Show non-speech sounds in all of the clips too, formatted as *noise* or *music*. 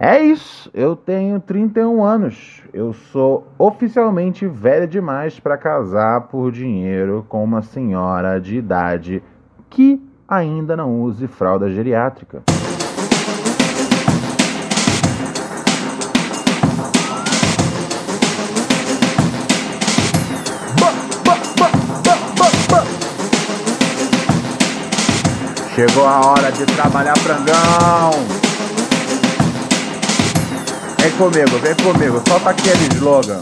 É isso, eu tenho 31 anos. Eu sou oficialmente velha demais para casar por dinheiro com uma senhora de idade que ainda não use fralda geriátrica. Chegou a hora de trabalhar frangão. Vem comigo, vem comigo. Solta aquele slogan.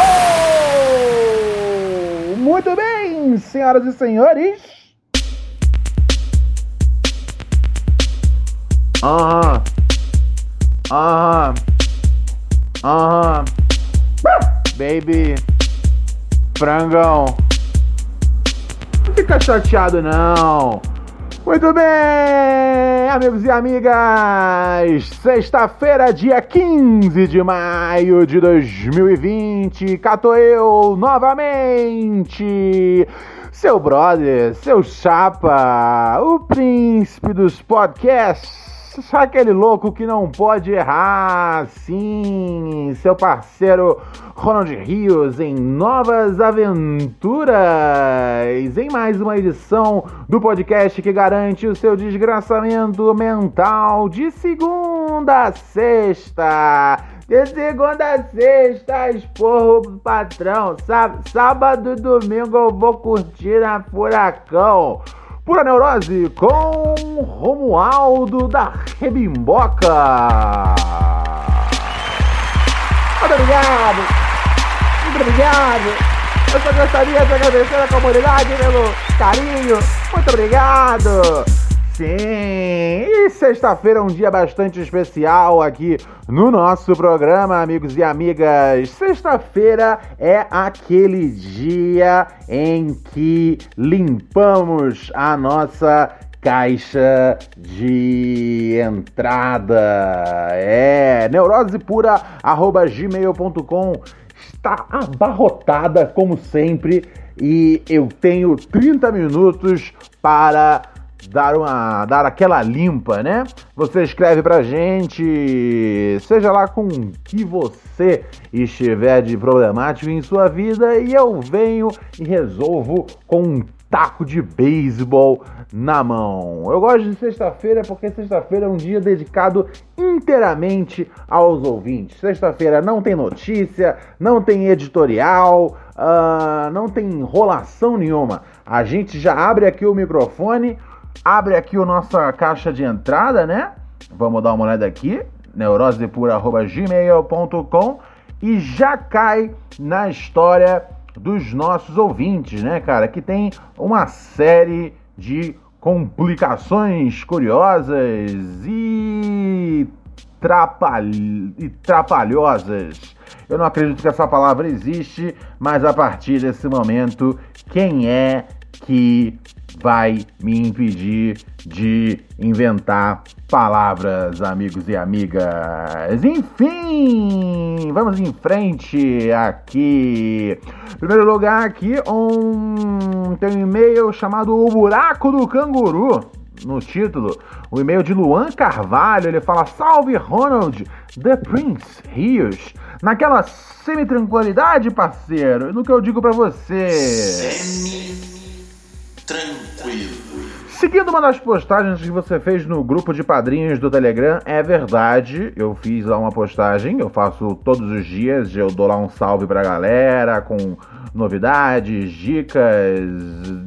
Oh! Muito bem, senhoras e senhores. Aham. Aham. Aham. Baby. Frangão. Não fica chateado não. Muito bem, amigos e amigas! Sexta-feira, dia 15 de maio de 2020, cato eu novamente, seu brother, seu chapa, o príncipe dos podcasts, aquele louco que não pode errar, sim, seu parceiro Ronald Rios em novas aventuras, em mais uma edição do podcast que garante o seu desgraçamento mental de segunda a sexta. De segunda a sexta, esporro patrão. Sábado e domingo eu vou curtir a Furacão. Pura Neurose com Romualdo da Rebimboca. Muito obrigado. Muito obrigado. Eu só gostaria de agradecer a comunidade pelo carinho. Muito obrigado. Sim, e sexta-feira é um dia bastante especial aqui no nosso programa, amigos e amigas. Sexta-feira é aquele dia em que limpamos a nossa caixa de entrada. É neurosepura@gmail.com está abarrotada como sempre e eu tenho 30 minutos para dar uma dar aquela limpa, né? Você escreve pra gente, seja lá com que você estiver de problemático em sua vida e eu venho e resolvo com um taco de beisebol na mão. Eu gosto de sexta-feira porque sexta-feira é um dia dedicado inteiramente aos ouvintes. Sexta-feira não tem notícia, não tem editorial, uh, não tem enrolação nenhuma. A gente já abre aqui o microfone abre aqui a nossa caixa de entrada, né? Vamos dar uma olhada aqui, neurosepura.gmail.com e já cai na história dos nossos ouvintes, né, cara? Que tem uma série de complicações curiosas e, trapal... e trapalhosas. Eu não acredito que essa palavra existe, mas a partir desse momento, quem é que vai me impedir de inventar palavras, amigos e amigas. Enfim, vamos em frente aqui. Em primeiro lugar aqui, um tem um e-mail chamado O Buraco do Canguru. No título, o e-mail de Luan Carvalho, ele fala: Salve Ronald, The Prince Rios. Naquela semi-tranquilidade, parceiro, no que eu digo para você. Semi tranquilo. Seguindo uma das postagens que você fez no grupo de padrinhos do Telegram, é verdade, eu fiz lá uma postagem, eu faço todos os dias, eu dou lá um salve pra galera com novidades, dicas,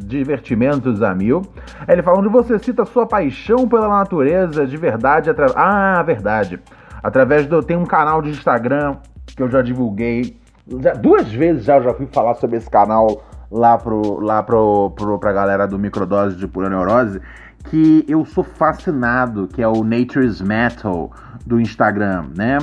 divertimentos a mil. Ele fala onde você cita sua paixão pela natureza de verdade. Atra... Ah, verdade. Através do. Tem um canal de Instagram que eu já divulguei. Duas vezes já eu já fui falar sobre esse canal lá, pro, lá pro, pro, pra galera do Microdose de Pura Neurose que eu sou fascinado, que é o Nature's Metal do Instagram, né?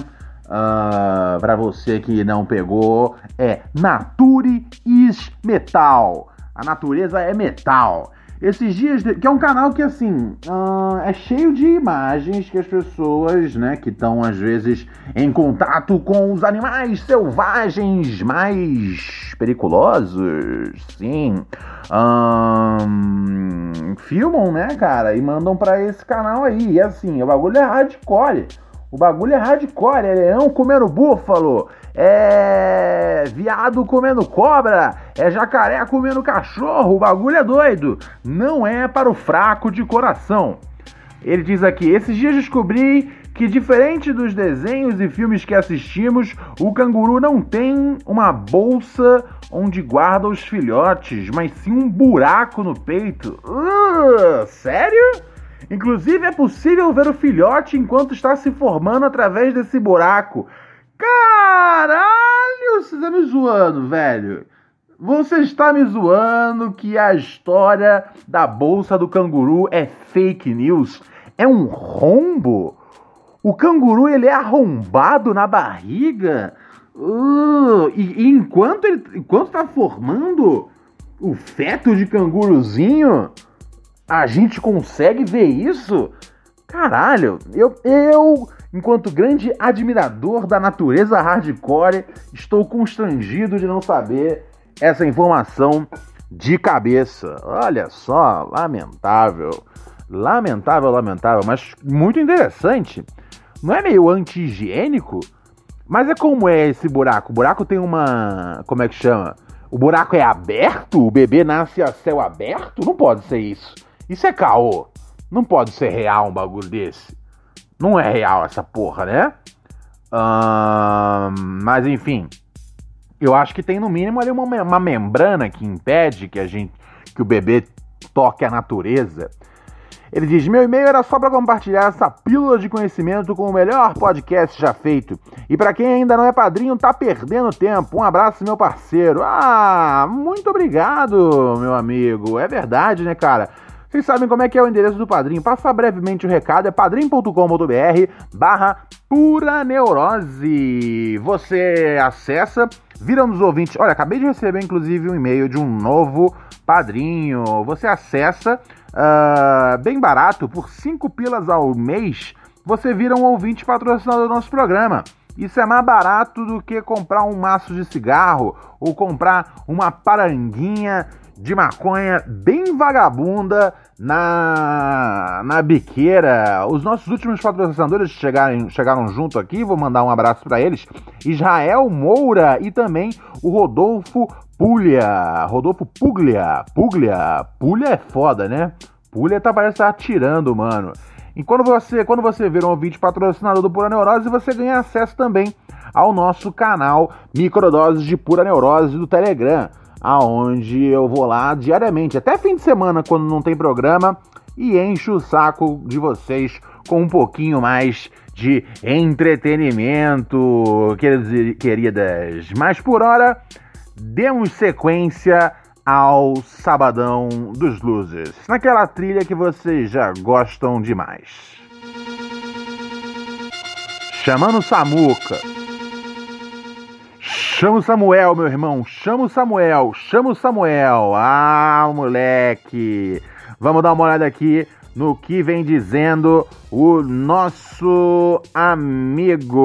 Uh, para você que não pegou, é Nature is Metal. A natureza é metal. Esses dias, que é um canal que assim uh, é cheio de imagens que as pessoas, né, que estão às vezes em contato com os animais selvagens mais periculosos, sim, um, filmam, né, cara, e mandam para esse canal aí. E assim, o bagulho é hardcore. O bagulho é hardcore, é leão comendo búfalo, é viado comendo cobra, é jacaré comendo cachorro, o bagulho é doido. Não é para o fraco de coração. Ele diz aqui: esses dias descobri que, diferente dos desenhos e filmes que assistimos, o canguru não tem uma bolsa onde guarda os filhotes, mas sim um buraco no peito. Uh, sério? Inclusive é possível ver o filhote enquanto está se formando através desse buraco. Caralho, você tá me zoando, velho. Você está me zoando que a história da bolsa do canguru é fake news? É um rombo? O canguru ele é arrombado na barriga? Uh, e, e, enquanto ele enquanto tá formando o feto de canguruzinho, a gente consegue ver isso? Caralho, eu, eu, enquanto grande admirador da natureza hardcore, estou constrangido de não saber essa informação de cabeça. Olha só, lamentável. Lamentável, lamentável, mas muito interessante. Não é meio anti-higiênico? Mas é como é esse buraco? O buraco tem uma. Como é que chama? O buraco é aberto? O bebê nasce a céu aberto? Não pode ser isso. Isso é caô. Não pode ser real um bagulho desse. Não é real essa porra, né? mas enfim. Eu acho que tem no mínimo ali uma, uma membrana que impede que a gente. que o bebê toque a natureza. Ele diz: Meu e-mail era só para compartilhar essa pílula de conhecimento com o melhor podcast já feito. E para quem ainda não é padrinho, tá perdendo tempo. Um abraço, meu parceiro. Ah, muito obrigado, meu amigo. É verdade, né, cara? Vocês sabem como é que é o endereço do padrinho? Passa brevemente o recado, é padrim.com.br barra pura neurose. Você acessa, vira dos ouvintes. Olha, acabei de receber inclusive um e-mail de um novo padrinho. Você acessa uh, bem barato, por 5 pilas ao mês, você vira um ouvinte patrocinador do nosso programa. Isso é mais barato do que comprar um maço de cigarro ou comprar uma paranguinha de maconha bem vagabunda na, na biqueira. Os nossos últimos patrocinadores chegaram, chegaram junto aqui, vou mandar um abraço para eles. Israel Moura e também o Rodolfo Puglia. Rodolfo Puglia. Puglia. Puglia é foda, né? Puglia tá parece tá atirando, mano. E quando você, quando você vir um ouvinte patrocinador do Pura Neurose, você ganha acesso também ao nosso canal Microdoses de Pura Neurose do Telegram, aonde eu vou lá diariamente, até fim de semana quando não tem programa, e encho o saco de vocês com um pouquinho mais de entretenimento, queridas. Mas por hora, demos sequência ao Sabadão dos Losers, naquela trilha que vocês já gostam demais. Chamando Samuca. Chama o Samuel, meu irmão. Chama o Samuel. Chama o Samuel. Ah, moleque. Vamos dar uma olhada aqui no que vem dizendo o nosso amigo.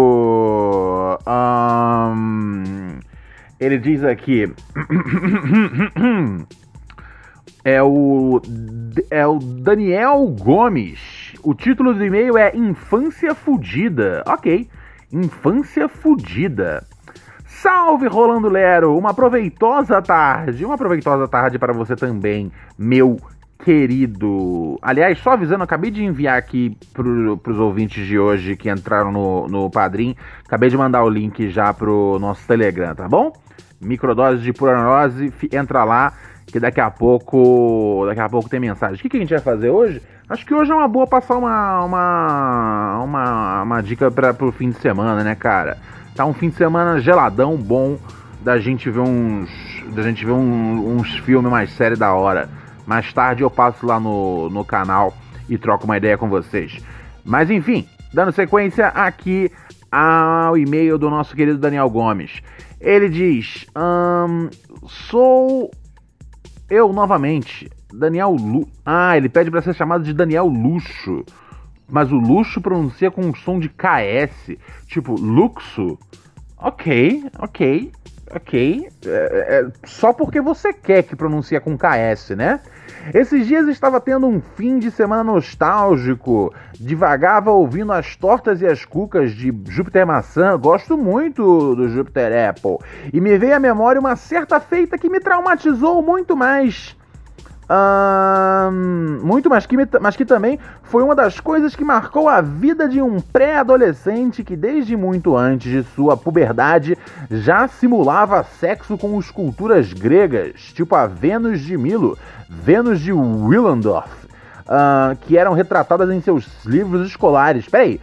Um, ele diz aqui. *clears throat* é o é o Daniel Gomes. O título do e-mail é Infância Fudida. OK. Infância Fudida. Salve Rolando Lero, uma proveitosa tarde, uma proveitosa tarde para você também, meu querido. Aliás, só avisando, acabei de enviar aqui para os ouvintes de hoje que entraram no, no Padrim, acabei de mandar o link já pro nosso Telegram, tá bom? microdose de pura neurose, entra lá que daqui a pouco, daqui a pouco tem mensagem. O que, que a gente vai fazer hoje? Acho que hoje é uma boa passar uma uma uma, uma dica para pro fim de semana, né, cara? Tá um fim de semana geladão, bom. da gente ver uns. Da gente ver um, uns filmes mais sérios da hora. Mais tarde eu passo lá no, no canal e troco uma ideia com vocês. Mas enfim, dando sequência aqui ao e-mail do nosso querido Daniel Gomes. Ele diz: um, Sou eu novamente, Daniel Lu. Ah, ele pede para ser chamado de Daniel Luxo. Mas o luxo pronuncia com um som de KS, tipo luxo. Ok, ok, ok. É, é, só porque você quer que pronuncia com KS, né? Esses dias estava tendo um fim de semana nostálgico. Divagava ouvindo as tortas e as cucas de Júpiter Maçã. Gosto muito do Júpiter Apple. E me veio à memória uma certa feita que me traumatizou muito mais muito mais que, mas que também foi uma das coisas que marcou a vida de um pré-adolescente que, desde muito antes de sua puberdade, já simulava sexo com esculturas gregas, tipo a Vênus de Milo, Vênus de Willendorf, que eram retratadas em seus livros escolares. Peraí,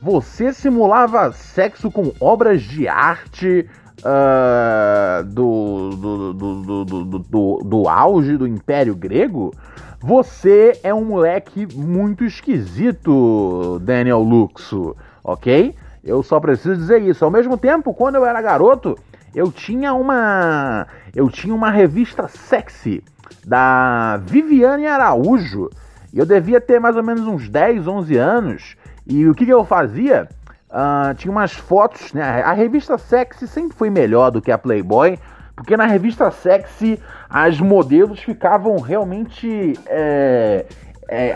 você simulava sexo com obras de arte uh, do, do, do, do, do, do auge do Império Grego, você é um moleque muito esquisito, Daniel Luxo, ok? Eu só preciso dizer isso. Ao mesmo tempo, quando eu era garoto, eu tinha uma eu tinha uma revista sexy da Viviane Araújo. E eu devia ter mais ou menos uns 10, 11 anos. E o que, que eu fazia? Uh, tinha umas fotos, né? A revista Sexy sempre foi melhor do que a Playboy, porque na revista Sexy as modelos ficavam realmente é, é,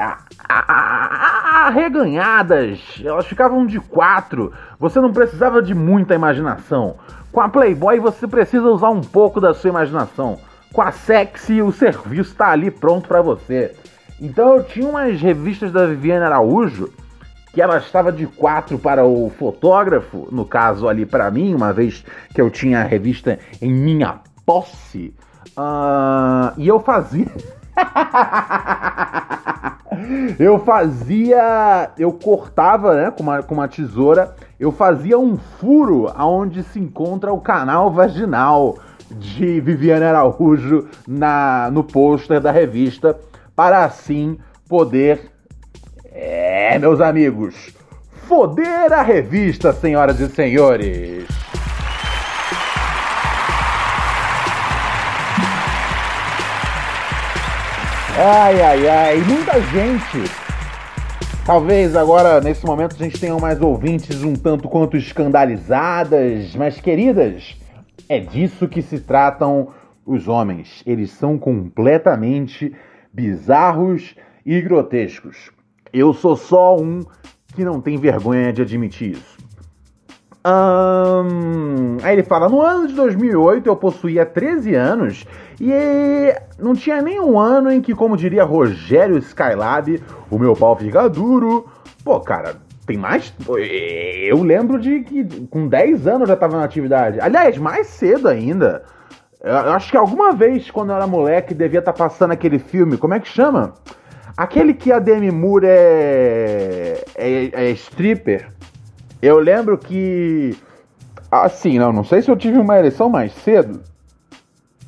arreganhadas, elas ficavam de quatro, você não precisava de muita imaginação. Com a Playboy você precisa usar um pouco da sua imaginação. Com a Sexy o serviço está ali pronto para você. Então eu tinha umas revistas da Viviane Araújo que ela estava de quatro para o fotógrafo, no caso ali para mim, uma vez que eu tinha a revista em minha posse, uh, e eu fazia. *laughs* eu fazia. Eu cortava né, com, uma, com uma tesoura, eu fazia um furo aonde se encontra o canal vaginal de Viviane Araújo na, no pôster da revista, para assim poder é, meus amigos, foder a revista, senhoras e senhores. Ai, ai, ai, muita gente. Talvez agora, nesse momento, a gente tenha mais ouvintes um tanto quanto escandalizadas, mas queridas, é disso que se tratam os homens. Eles são completamente bizarros e grotescos. Eu sou só um que não tem vergonha de admitir isso. Um, aí ele fala: No ano de 2008 eu possuía 13 anos e não tinha nenhum ano em que, como diria Rogério Skylab, o meu pau fica duro. Pô, cara, tem mais. Eu lembro de que com 10 anos eu já tava na atividade. Aliás, mais cedo ainda. Eu acho que alguma vez, quando eu era moleque, devia estar tá passando aquele filme. Como é que chama? Aquele que a Demi Moore é, é, é stripper, eu lembro que. Assim, não, não sei se eu tive uma ereção mais cedo,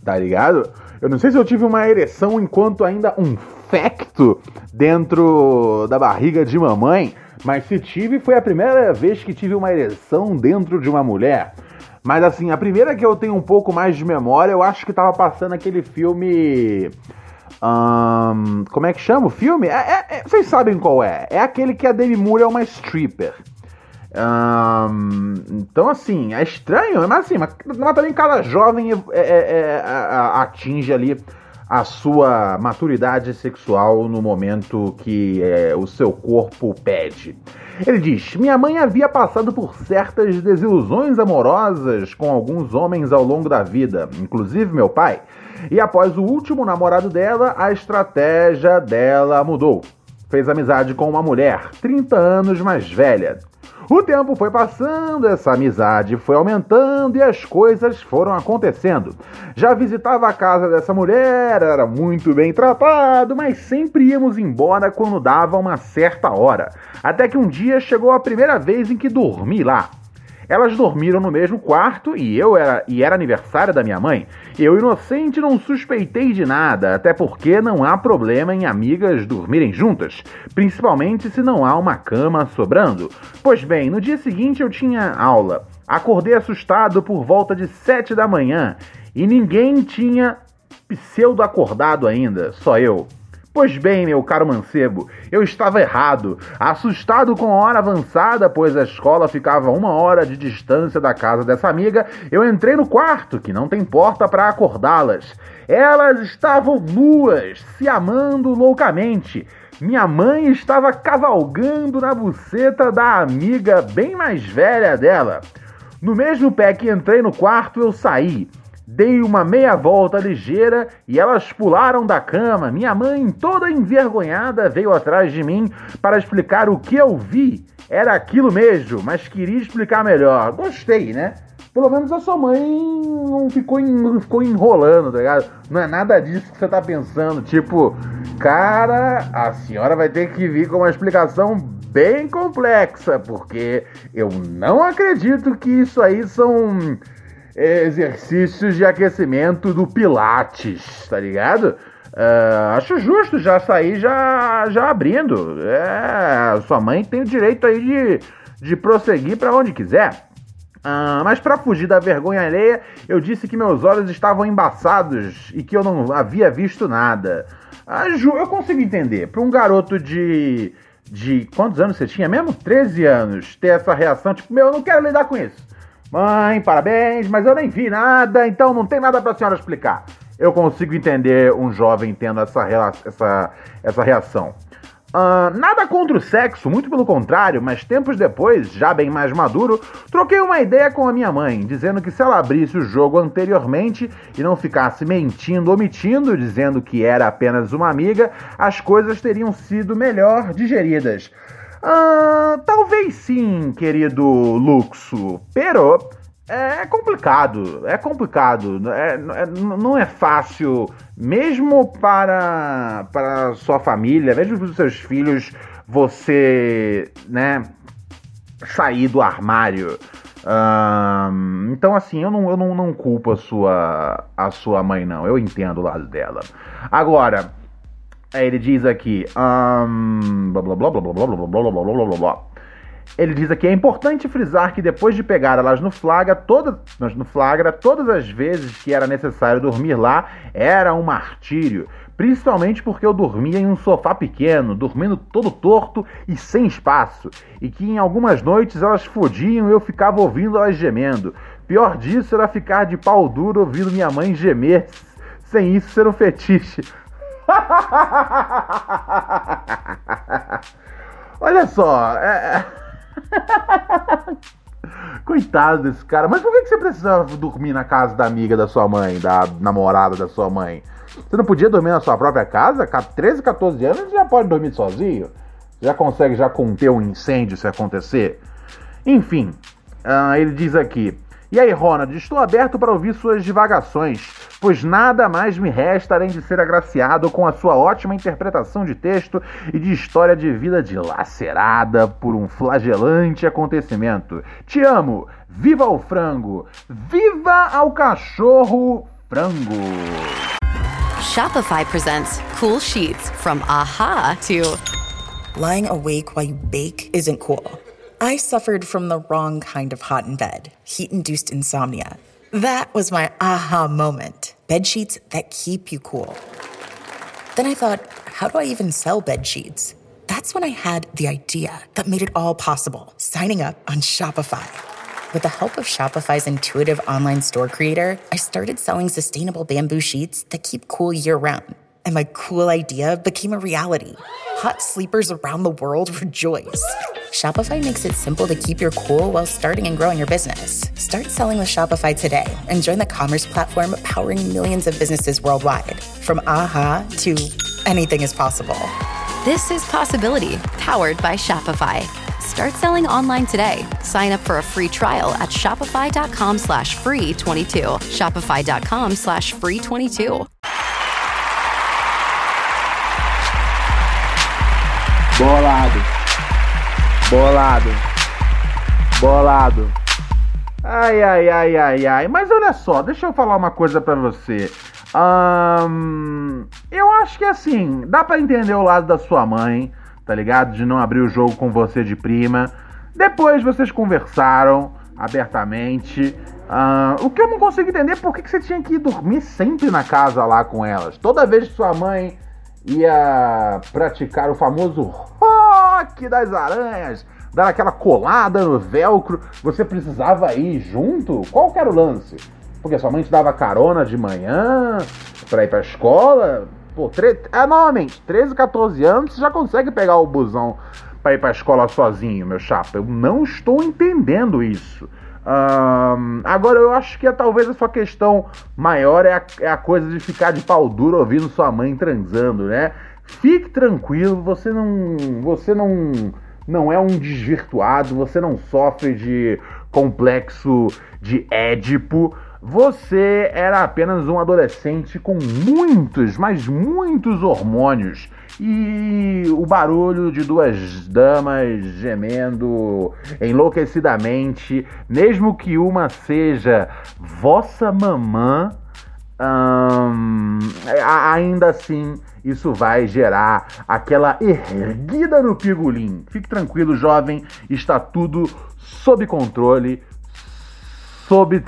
tá ligado? Eu não sei se eu tive uma ereção enquanto ainda um fecto dentro da barriga de mamãe, mas se tive foi a primeira vez que tive uma ereção dentro de uma mulher. Mas assim, a primeira que eu tenho um pouco mais de memória, eu acho que tava passando aquele filme um, como é que chama o filme? É, é, é, vocês sabem qual é. É aquele que a Demi Moore é uma stripper. Um, então, assim, é estranho, mas assim, mas, mas também cada jovem é, é, é atinge ali a sua maturidade sexual no momento que o seu corpo pede. Ele diz: Minha mãe havia passado por certas desilusões amorosas com alguns homens ao longo da vida, inclusive meu pai. E após o último namorado dela, a estratégia dela mudou. Fez amizade com uma mulher 30 anos mais velha. O tempo foi passando, essa amizade foi aumentando e as coisas foram acontecendo. Já visitava a casa dessa mulher, era muito bem tratado, mas sempre íamos embora quando dava uma certa hora. Até que um dia chegou a primeira vez em que dormi lá. Elas dormiram no mesmo quarto e eu era e era aniversário da minha mãe. Eu, inocente, não suspeitei de nada, até porque não há problema em amigas dormirem juntas, principalmente se não há uma cama sobrando. Pois bem, no dia seguinte eu tinha aula. Acordei assustado por volta de sete da manhã e ninguém tinha pseudo acordado ainda, só eu. Pois bem, meu caro mancebo, eu estava errado. Assustado com a hora avançada, pois a escola ficava uma hora de distância da casa dessa amiga, eu entrei no quarto, que não tem porta para acordá-las. Elas estavam nuas, se amando loucamente. Minha mãe estava cavalgando na buceta da amiga bem mais velha dela. No mesmo pé que entrei no quarto, eu saí. Dei uma meia volta ligeira e elas pularam da cama. Minha mãe, toda envergonhada, veio atrás de mim para explicar o que eu vi. Era aquilo mesmo, mas queria explicar melhor. Gostei, né? Pelo menos a sua mãe não ficou, não ficou enrolando, tá ligado? Não é nada disso que você tá pensando. Tipo, cara, a senhora vai ter que vir com uma explicação bem complexa, porque eu não acredito que isso aí são exercícios de aquecimento do Pilates, tá ligado? Uh, acho justo já sair já, já abrindo. É, sua mãe tem o direito aí de, de prosseguir para onde quiser. Uh, mas para fugir da vergonha alheia, eu disse que meus olhos estavam embaçados e que eu não havia visto nada. Uh, eu consigo entender. Para um garoto de. de. quantos anos você tinha mesmo? 13 anos, ter essa reação, tipo, meu, eu não quero lidar com isso. Mãe, parabéns, mas eu nem vi nada, então não tem nada para a senhora explicar. Eu consigo entender um jovem tendo essa, essa, essa reação. Uh, nada contra o sexo, muito pelo contrário, mas tempos depois, já bem mais maduro, troquei uma ideia com a minha mãe, dizendo que se ela abrisse o jogo anteriormente e não ficasse mentindo, omitindo, dizendo que era apenas uma amiga, as coisas teriam sido melhor digeridas. Ah, talvez sim, querido Luxo, pero é complicado, é complicado, é, é, não é fácil, mesmo para, para sua família, mesmo para os seus filhos, você, né, sair do armário. então, assim, eu não, eu não, não culpo a sua, a sua mãe, não. Eu entendo o lado dela. Agora, ele diz aqui. Um, blá blá blá blá blá blá blá blá blá blá blá blá. Ele diz aqui: é importante frisar que depois de pegar elas no flagra, todas, no flagra, todas as vezes que era necessário dormir lá, era um martírio. Principalmente porque eu dormia em um sofá pequeno, dormindo todo torto e sem espaço, e que em algumas noites elas fodiam e eu ficava ouvindo elas gemendo. Pior disso era ficar de pau duro ouvindo minha mãe gemer, sem isso ser um fetiche. *laughs* Olha só, é... é *laughs* coitado desse cara. Mas por que você precisava dormir na casa da amiga da sua mãe, da namorada da sua mãe? Você não podia dormir na sua própria casa? 13, 14 anos já pode dormir sozinho? Já consegue já conter um incêndio se acontecer? Enfim, uh, ele diz aqui: e aí, Ronald, estou aberto para ouvir suas divagações, pois nada mais me resta além de ser agraciado com a sua ótima interpretação de texto e de história de vida dilacerada por um flagelante acontecimento. Te amo! Viva o frango! Viva ao cachorro frango! Shopify presents cool sheets from aha to lying awake while you bake isn't cool. I suffered from the wrong kind of hot in bed, heat induced insomnia. That was my aha moment. Bed sheets that keep you cool. Then I thought, how do I even sell bed sheets? That's when I had the idea that made it all possible signing up on Shopify. With the help of Shopify's intuitive online store creator, I started selling sustainable bamboo sheets that keep cool year round. And my cool idea became a reality. Hot sleepers around the world rejoice. Shopify makes it simple to keep your cool while starting and growing your business. Start selling with Shopify today and join the commerce platform powering millions of businesses worldwide. From aha to anything is possible. This is Possibility, powered by Shopify. Start selling online today. Sign up for a free trial at shopify.com slash free 22. Shopify.com slash free 22. Bolado. Bolado. Bolado. Ai, ai, ai, ai, ai. Mas olha só, deixa eu falar uma coisa pra você. eu acho que assim, dá para entender o lado da sua mãe, tá ligado? De não abrir o jogo com você de prima. Depois vocês conversaram abertamente. Uh, o que eu não consigo entender é por que, que você tinha que ir dormir sempre na casa lá com elas. Toda vez que sua mãe ia praticar o famoso rock das aranhas, dar aquela colada no velcro, você precisava ir junto? Qual era o lance? Porque sua mãe te dava carona de manhã pra ir pra escola? Pô, tre... é, normalmente, 13, 14 anos, você já consegue pegar o busão pra ir pra escola sozinho, meu chapa. Eu não estou entendendo isso. Agora eu acho que é, talvez a sua questão maior é a, é a coisa de ficar de pau duro ouvindo sua mãe transando, né? Fique tranquilo, você não. Você não. Não é um desvirtuado, você não sofre de complexo de Édipo. Você era apenas um adolescente com muitos, mas muitos hormônios e o barulho de duas damas gemendo enlouquecidamente, mesmo que uma seja vossa mamã, hum, ainda assim isso vai gerar aquela erguida no pigolim. Fique tranquilo, jovem, está tudo sob controle, sob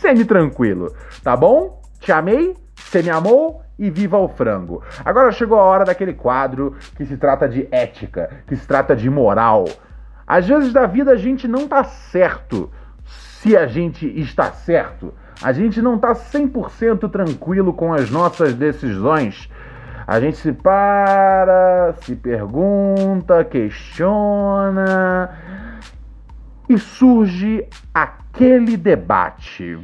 semi-tranquilo, tá bom? Te amei, você me amou e viva o frango. Agora chegou a hora daquele quadro que se trata de ética, que se trata de moral. Às vezes da vida a gente não tá certo se a gente está certo. A gente não tá 100% tranquilo com as nossas decisões. A gente se para, se pergunta, questiona e surge aquele debate.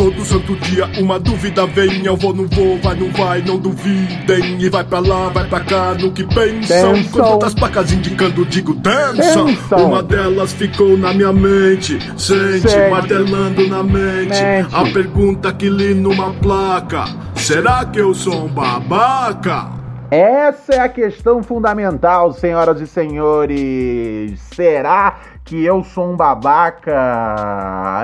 Todo santo dia uma dúvida vem. Eu vou, não vou, vai, não vai, não duvidem. E vai pra lá, vai pra cá, no que pensam. Com tantas placas indicando, digo dança Uma delas ficou na minha mente. Sente, martelando na mente. mente. A pergunta que li numa placa. Será que eu sou um babaca? Essa é a questão fundamental, senhoras e senhores. Será que eu sou um babaca?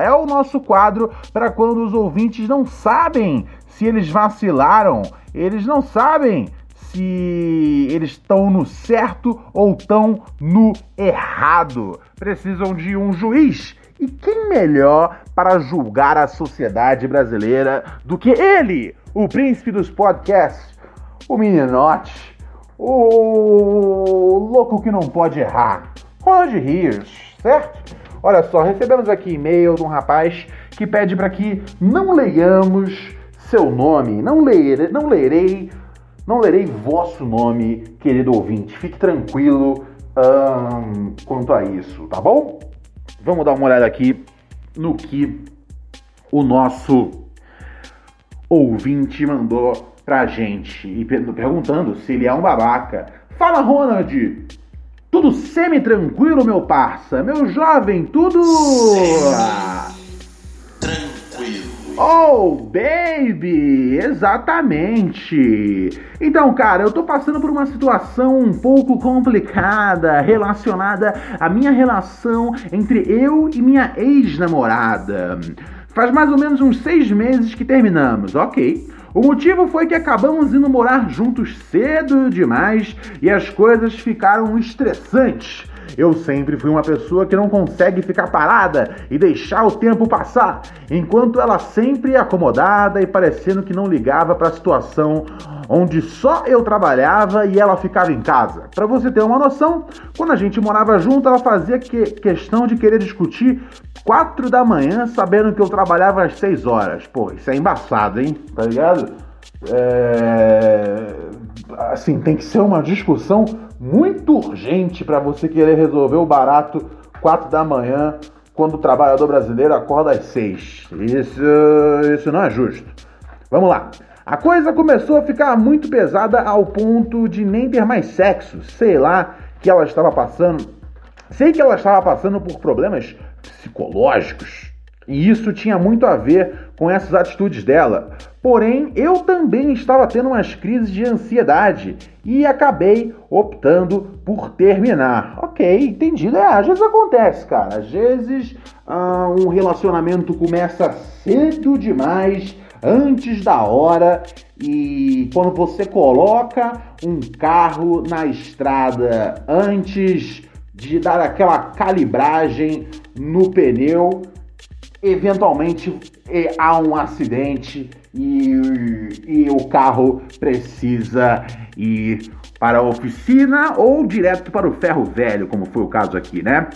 É o nosso quadro para quando os ouvintes não sabem se eles vacilaram, eles não sabem se eles estão no certo ou estão no errado. Precisam de um juiz. E quem melhor para julgar a sociedade brasileira do que ele, o príncipe dos podcasts? o meninote, o louco que não pode errar, Ronald Rios, certo? Olha só, recebemos aqui e-mail de um rapaz que pede para que não leiamos seu nome, não lerei, não lerei, não lerei vosso nome, querido ouvinte. Fique tranquilo hum, quanto a isso, tá bom? Vamos dar uma olhada aqui no que o nosso ouvinte mandou pra gente e perguntando se ele é um babaca. Fala, Ronald! Tudo semi-tranquilo, meu parça? Meu jovem, tudo. Tranquilo. Oh, baby! Exatamente! Então, cara, eu tô passando por uma situação um pouco complicada relacionada à minha relação entre eu e minha ex-namorada. Faz mais ou menos uns seis meses que terminamos, ok? O motivo foi que acabamos indo morar juntos cedo demais e as coisas ficaram estressantes. Eu sempre fui uma pessoa que não consegue ficar parada e deixar o tempo passar, enquanto ela sempre acomodada e parecendo que não ligava para a situação onde só eu trabalhava e ela ficava em casa. Para você ter uma noção, quando a gente morava junto, ela fazia que questão de querer discutir quatro da manhã, sabendo que eu trabalhava às seis horas. Pô, isso é embaçado, hein? Tá ligado? É... Assim, tem que ser uma discussão muito urgente para você querer resolver o barato 4 da manhã, quando o trabalhador brasileiro acorda às 6. Isso, isso não é justo. Vamos lá. A coisa começou a ficar muito pesada ao ponto de nem ter mais sexo. Sei lá que ela estava passando. Sei que ela estava passando por problemas psicológicos. E isso tinha muito a ver com essas atitudes dela. Porém, eu também estava tendo umas crises de ansiedade e acabei optando por terminar. Ok, entendido. É, às vezes acontece, cara. Às vezes ah, um relacionamento começa cedo demais, antes da hora, e quando você coloca um carro na estrada antes de dar aquela calibragem no pneu, eventualmente há um acidente e, e o carro precisa ir para a oficina ou direto para o ferro velho, como foi o caso aqui, né?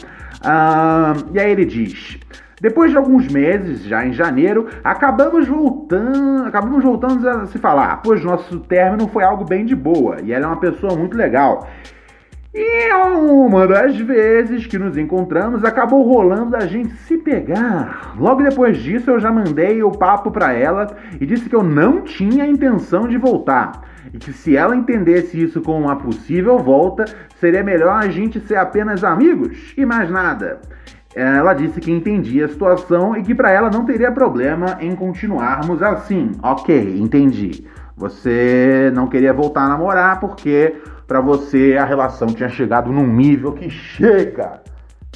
Ah, e aí ele diz: depois de alguns meses, já em janeiro, acabamos voltando, acabamos voltando a se falar, pois nosso término foi algo bem de boa e ela é uma pessoa muito legal. E uma das vezes que nos encontramos, acabou rolando a gente se pegar. Logo depois disso, eu já mandei o papo para ela e disse que eu não tinha intenção de voltar. E que se ela entendesse isso como uma possível volta, seria melhor a gente ser apenas amigos e mais nada. Ela disse que entendia a situação e que para ela não teria problema em continuarmos assim. Ok, entendi. Você não queria voltar a namorar porque para você a relação tinha chegado num nível que chega,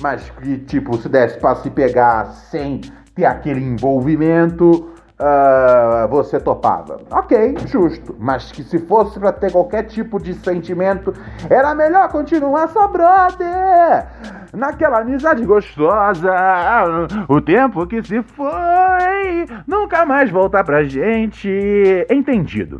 mas que tipo se desse para se pegar sem ter aquele envolvimento, uh, você topava. Ok, justo. Mas que se fosse para ter qualquer tipo de sentimento, era melhor continuar só brother. Naquela amizade gostosa, o tempo que se foi, nunca mais voltar pra gente. Entendido.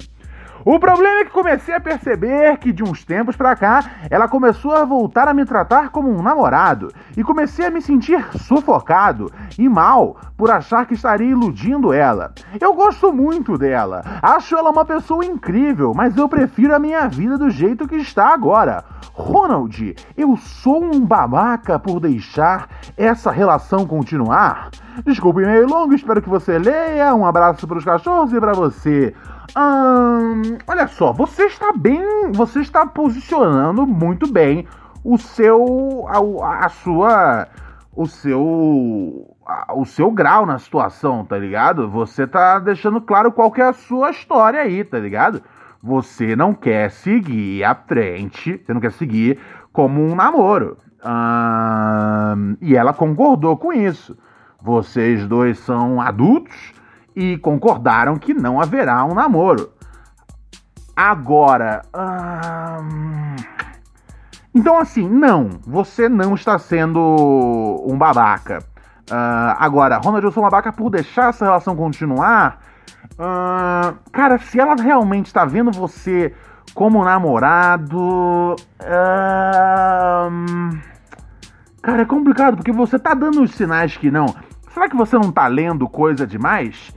O problema é que comecei a perceber que de uns tempos pra cá ela começou a voltar a me tratar como um namorado e comecei a me sentir sufocado e mal por achar que estaria iludindo ela. Eu gosto muito dela, acho ela uma pessoa incrível, mas eu prefiro a minha vida do jeito que está agora. Ronald, eu sou um babaca por deixar essa relação continuar? Desculpe o e-mail longo, espero que você leia. Um abraço para os cachorros e para você. Hum, olha só, você está bem, você está posicionando muito bem o seu, a, a sua, o seu, a, o seu grau na situação, tá ligado? Você tá deixando claro qual que é a sua história aí, tá ligado? Você não quer seguir à frente, você não quer seguir como um namoro. Hum, e ela concordou com isso. Vocês dois são adultos e concordaram que não haverá um namoro. Agora. Hum... Então, assim, não, você não está sendo um babaca. Uh, agora, Ronald, eu sou um babaca por deixar essa relação continuar. Uh, cara, se ela realmente está vendo você como namorado. Uh, cara, é complicado, porque você tá dando os sinais que não. Será que você não tá lendo coisa demais?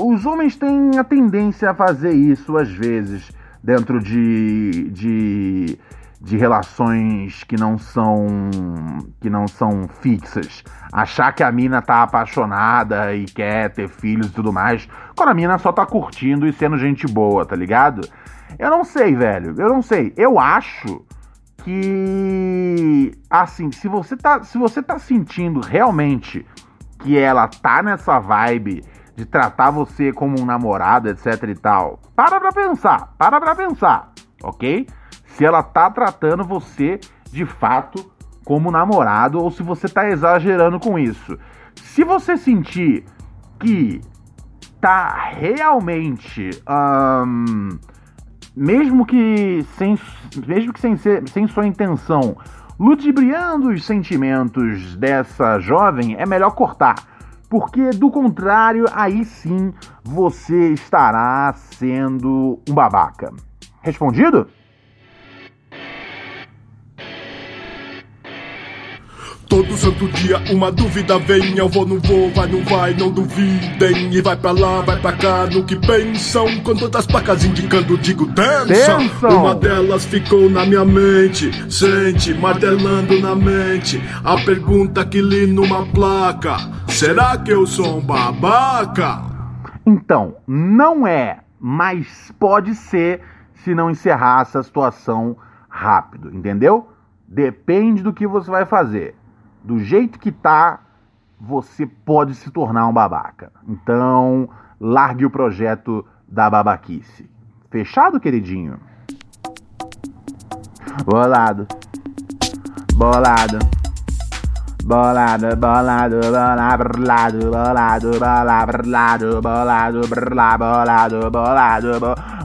os homens têm a tendência a fazer isso às vezes dentro de, de, de relações que não são que não são fixas. Achar que a mina tá apaixonada e quer ter filhos e tudo mais, quando a mina só tá curtindo e sendo gente boa, tá ligado? Eu não sei, velho. Eu não sei. Eu acho que assim, se você tá se você tá sentindo realmente que ela tá nessa vibe de tratar você como um namorado, etc e tal. Para pra pensar, para pra pensar, ok? Se ela tá tratando você de fato como namorado ou se você tá exagerando com isso. Se você sentir que tá realmente. Um, mesmo que sem, mesmo que sem, ser, sem sua intenção, ludibriando os sentimentos dessa jovem, é melhor cortar porque do contrário, aí sim você estará sendo um babaca. Respondido? Todo santo dia uma dúvida vem, eu vou, não vou, vai, não vai, não duvidem. E vai pra lá, vai pra cá, no que pensam. Com todas as placas indicando, digo dança. Uma delas ficou na minha mente, sente, martelando na mente. A pergunta que li numa placa: Será que eu sou um babaca? Então, não é, mas pode ser se não encerrar essa situação rápido, entendeu? Depende do que você vai fazer do jeito que tá, você pode se tornar um babaca. Então, largue o projeto da babaquice. Fechado, queridinho? Bolado. Bolado. Bolado, bolado, bolado, bolado, bolado, bolado, bolado, bolado, bolado, bolado, bolado,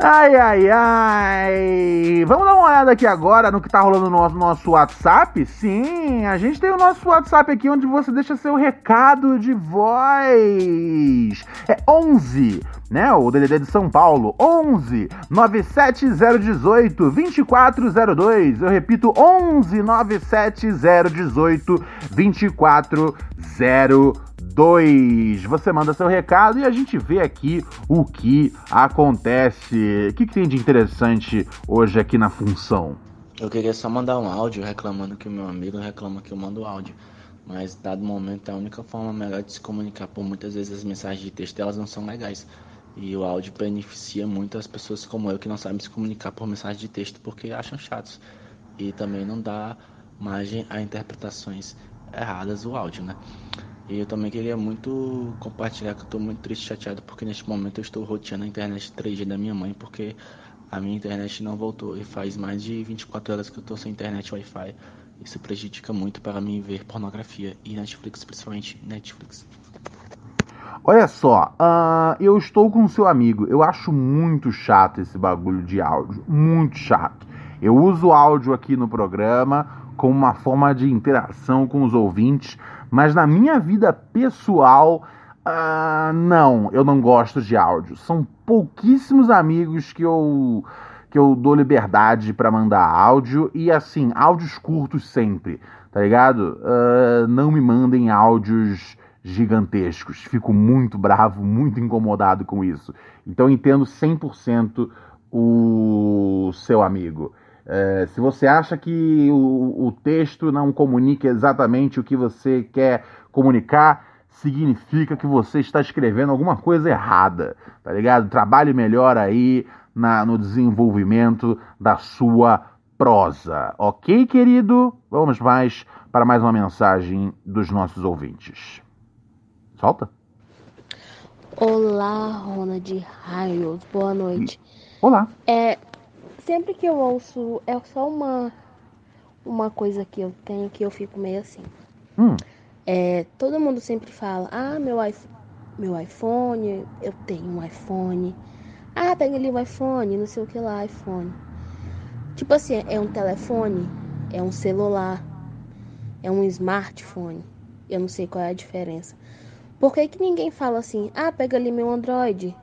Ai, ai, ai. Vamos dar uma olhada aqui agora no que tá rolando no nosso, WhatsApp? Sim, a gente tem o nosso WhatsApp aqui onde você deixa seu recado de voz. É 11, né? O DDD de São Paulo. 11 97018 2402. Eu repito, 11 97018 2402. 2. Você manda seu recado e a gente vê aqui o que acontece. O que, que tem de interessante hoje aqui na função? Eu queria só mandar um áudio reclamando que o meu amigo reclama que eu mando áudio. Mas, dado momento, é a única forma melhor de se comunicar. Por muitas vezes as mensagens de texto elas não são legais. E o áudio beneficia muito as pessoas como eu que não sabem se comunicar por mensagem de texto porque acham chatos. E também não dá margem a interpretações erradas o áudio, né? E eu também queria muito compartilhar que eu estou muito triste e chateado porque neste momento eu estou roteando a internet 3G da minha mãe porque a minha internet não voltou e faz mais de 24 horas que eu estou sem internet Wi-Fi. Isso prejudica muito para mim ver pornografia e Netflix, principalmente Netflix. Olha só, uh, eu estou com seu amigo. Eu acho muito chato esse bagulho de áudio. Muito chato. Eu uso áudio aqui no programa como uma forma de interação com os ouvintes mas na minha vida pessoal, uh, não, eu não gosto de áudio. São pouquíssimos amigos que eu que eu dou liberdade para mandar áudio e assim, áudios curtos sempre, tá ligado? Uh, não me mandem áudios gigantescos. Fico muito bravo, muito incomodado com isso. Então entendo 100% o seu amigo. É, se você acha que o, o texto não comunica exatamente o que você quer comunicar, significa que você está escrevendo alguma coisa errada, tá ligado? Trabalhe melhor aí na, no desenvolvimento da sua prosa, ok, querido? Vamos mais para mais uma mensagem dos nossos ouvintes. Solta. Olá, Rona de Raios, boa noite. Olá. É, sempre que eu ouço, é só uma uma coisa que eu tenho que eu fico meio assim. Hum. É, todo mundo sempre fala, ah, meu, meu iPhone, eu tenho um iPhone. Ah, pega ali o iPhone, não sei o que lá, iPhone. Tipo assim, é um telefone, é um celular, é um smartphone. Eu não sei qual é a diferença. Por que, que ninguém fala assim, ah, pega ali meu Android?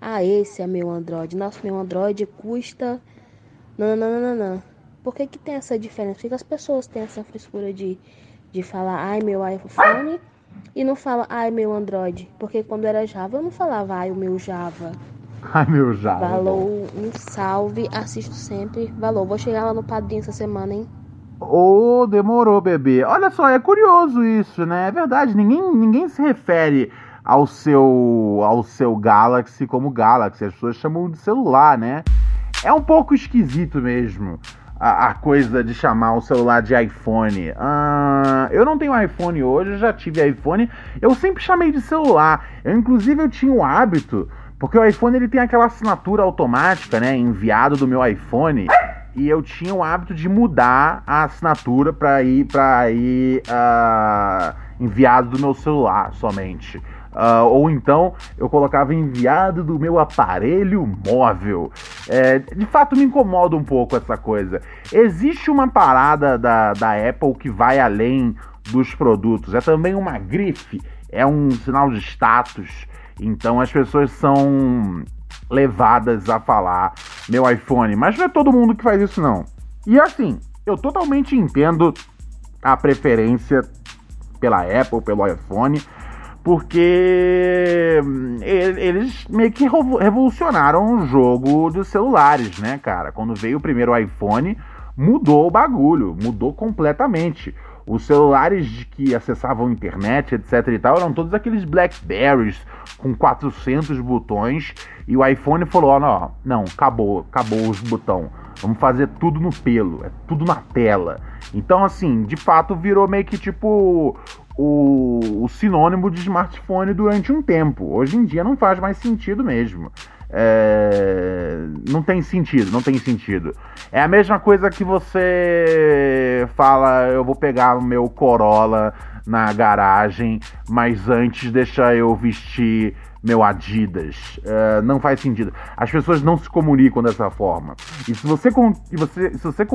Ah, esse é meu Android. Nossa, meu Android custa não, não, não, não, Por que, que tem essa diferença? Por que as pessoas têm essa frescura de, de falar, ai, meu iPhone, e não fala, ai, meu Android? Porque quando era Java, eu não falava, ai, o meu Java. *laughs* Ai, meu Java. Valou, um salve, assisto sempre. Valou, vou chegar lá no Padrinho essa semana, hein? Ô, oh, demorou, bebê. Olha só, é curioso isso, né? É verdade, ninguém, ninguém se refere ao seu, ao seu Galaxy como Galaxy. As pessoas chamam de celular, né? É um pouco esquisito mesmo a, a coisa de chamar o celular de iPhone. Uh, eu não tenho iPhone hoje, eu já tive iPhone. Eu sempre chamei de celular. Eu, inclusive, eu tinha o hábito, porque o iPhone ele tem aquela assinatura automática, né? Enviado do meu iPhone. E eu tinha o hábito de mudar a assinatura para ir para ir uh, enviado do meu celular somente. Uh, ou então eu colocava enviado do meu aparelho móvel. É, de fato me incomoda um pouco essa coisa. Existe uma parada da, da Apple que vai além dos produtos, é também uma grife, é um sinal de status. Então as pessoas são levadas a falar meu iPhone, mas não é todo mundo que faz isso não. E assim, eu totalmente entendo a preferência pela Apple, pelo iPhone, porque hum, eles meio que revolucionaram o jogo dos celulares, né, cara? Quando veio o primeiro iPhone, mudou o bagulho, mudou completamente. Os celulares que acessavam a internet, etc e tal, eram todos aqueles Blackberries com 400 botões e o iPhone falou, ó, não, não, acabou, acabou os botões. Vamos fazer tudo no pelo, é tudo na tela. Então, assim, de fato virou meio que tipo o, o, sinônimo de smartphone durante um tempo. Hoje em dia não faz mais sentido mesmo. É... Não tem sentido, não tem sentido. É a mesma coisa que você fala, eu vou pegar o meu Corolla na garagem, mas antes deixa eu vestir meu Adidas. Uh, não faz sentido. As pessoas não se comunicam dessa forma. E se você, com, e você, se você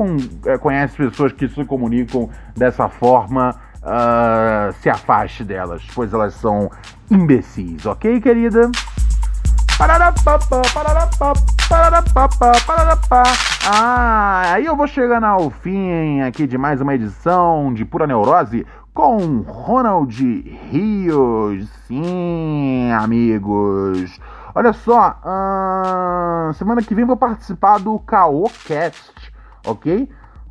é, conhece pessoas que se comunicam dessa forma, uh, se afaste delas, pois elas são imbecis, ok, querida? Ah, aí eu vou chegando ao fim aqui de mais uma edição de Pura Neurose com Ronald Rios. Sim, amigos. Olha só, uh, semana que vem vou participar do Caocast, ok?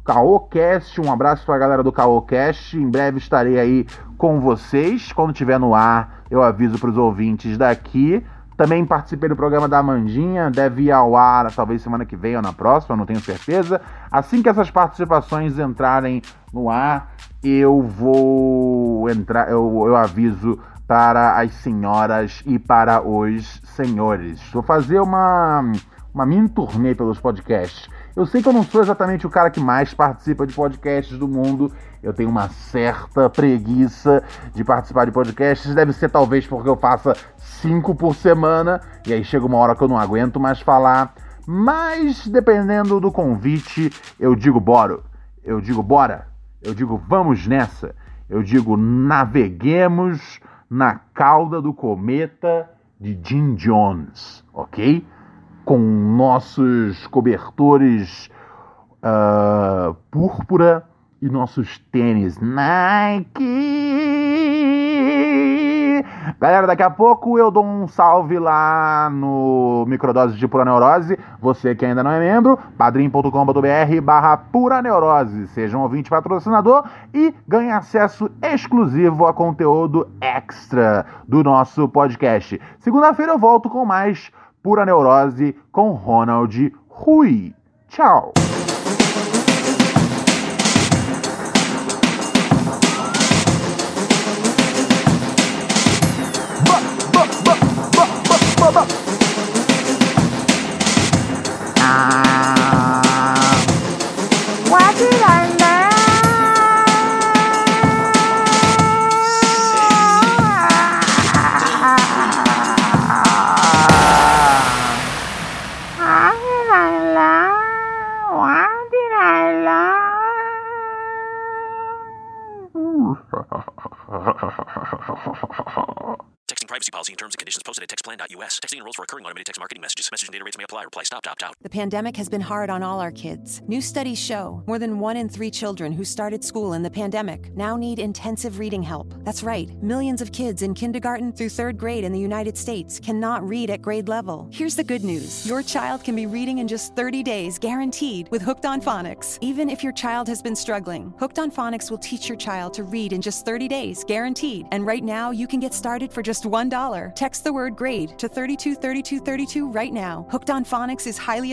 Caocast, um abraço para a galera do Caocast. Em breve estarei aí com vocês. Quando tiver no ar, eu aviso para os ouvintes daqui. Também participei do programa da Amandinha, deve ir ao ar talvez semana que vem ou na próxima, não tenho certeza. Assim que essas participações entrarem no ar, eu vou entrar, eu, eu aviso para as senhoras e para os senhores. Vou fazer uma, uma mini turnê pelos podcasts. Eu sei que eu não sou exatamente o cara que mais participa de podcasts do mundo. Eu tenho uma certa preguiça de participar de podcasts. Deve ser talvez porque eu faça cinco por semana. E aí chega uma hora que eu não aguento mais falar. Mas dependendo do convite, eu digo bora. Eu digo bora. Eu digo vamos nessa. Eu digo naveguemos na cauda do cometa de Jim Jones, ok? Com nossos cobertores uh, púrpura e nossos tênis Nike. Galera, daqui a pouco eu dou um salve lá no Microdose de Pura Neurose. Você que ainda não é membro, padrim.com.br barra Pura Neurose. Seja um ouvinte patrocinador e ganhe acesso exclusivo a conteúdo extra do nosso podcast. Segunda-feira eu volto com mais Pura Neurose com Ronald Rui. Tchau! Enrolls for recurring automated text marketing The pandemic has been hard on all our kids. New studies show more than one in three children who started school in the pandemic now need intensive reading help. That's right. Millions of kids in kindergarten through third grade in the United States cannot read at grade level. Here's the good news. Your child can be reading in just 30 days, guaranteed, with Hooked on Phonics. Even if your child has been struggling, Hooked on Phonics will teach your child to read in just 30 days, guaranteed. And right now, you can get started for just $1. Text the word grade to 323232 right now. Hooked on Phonics is highly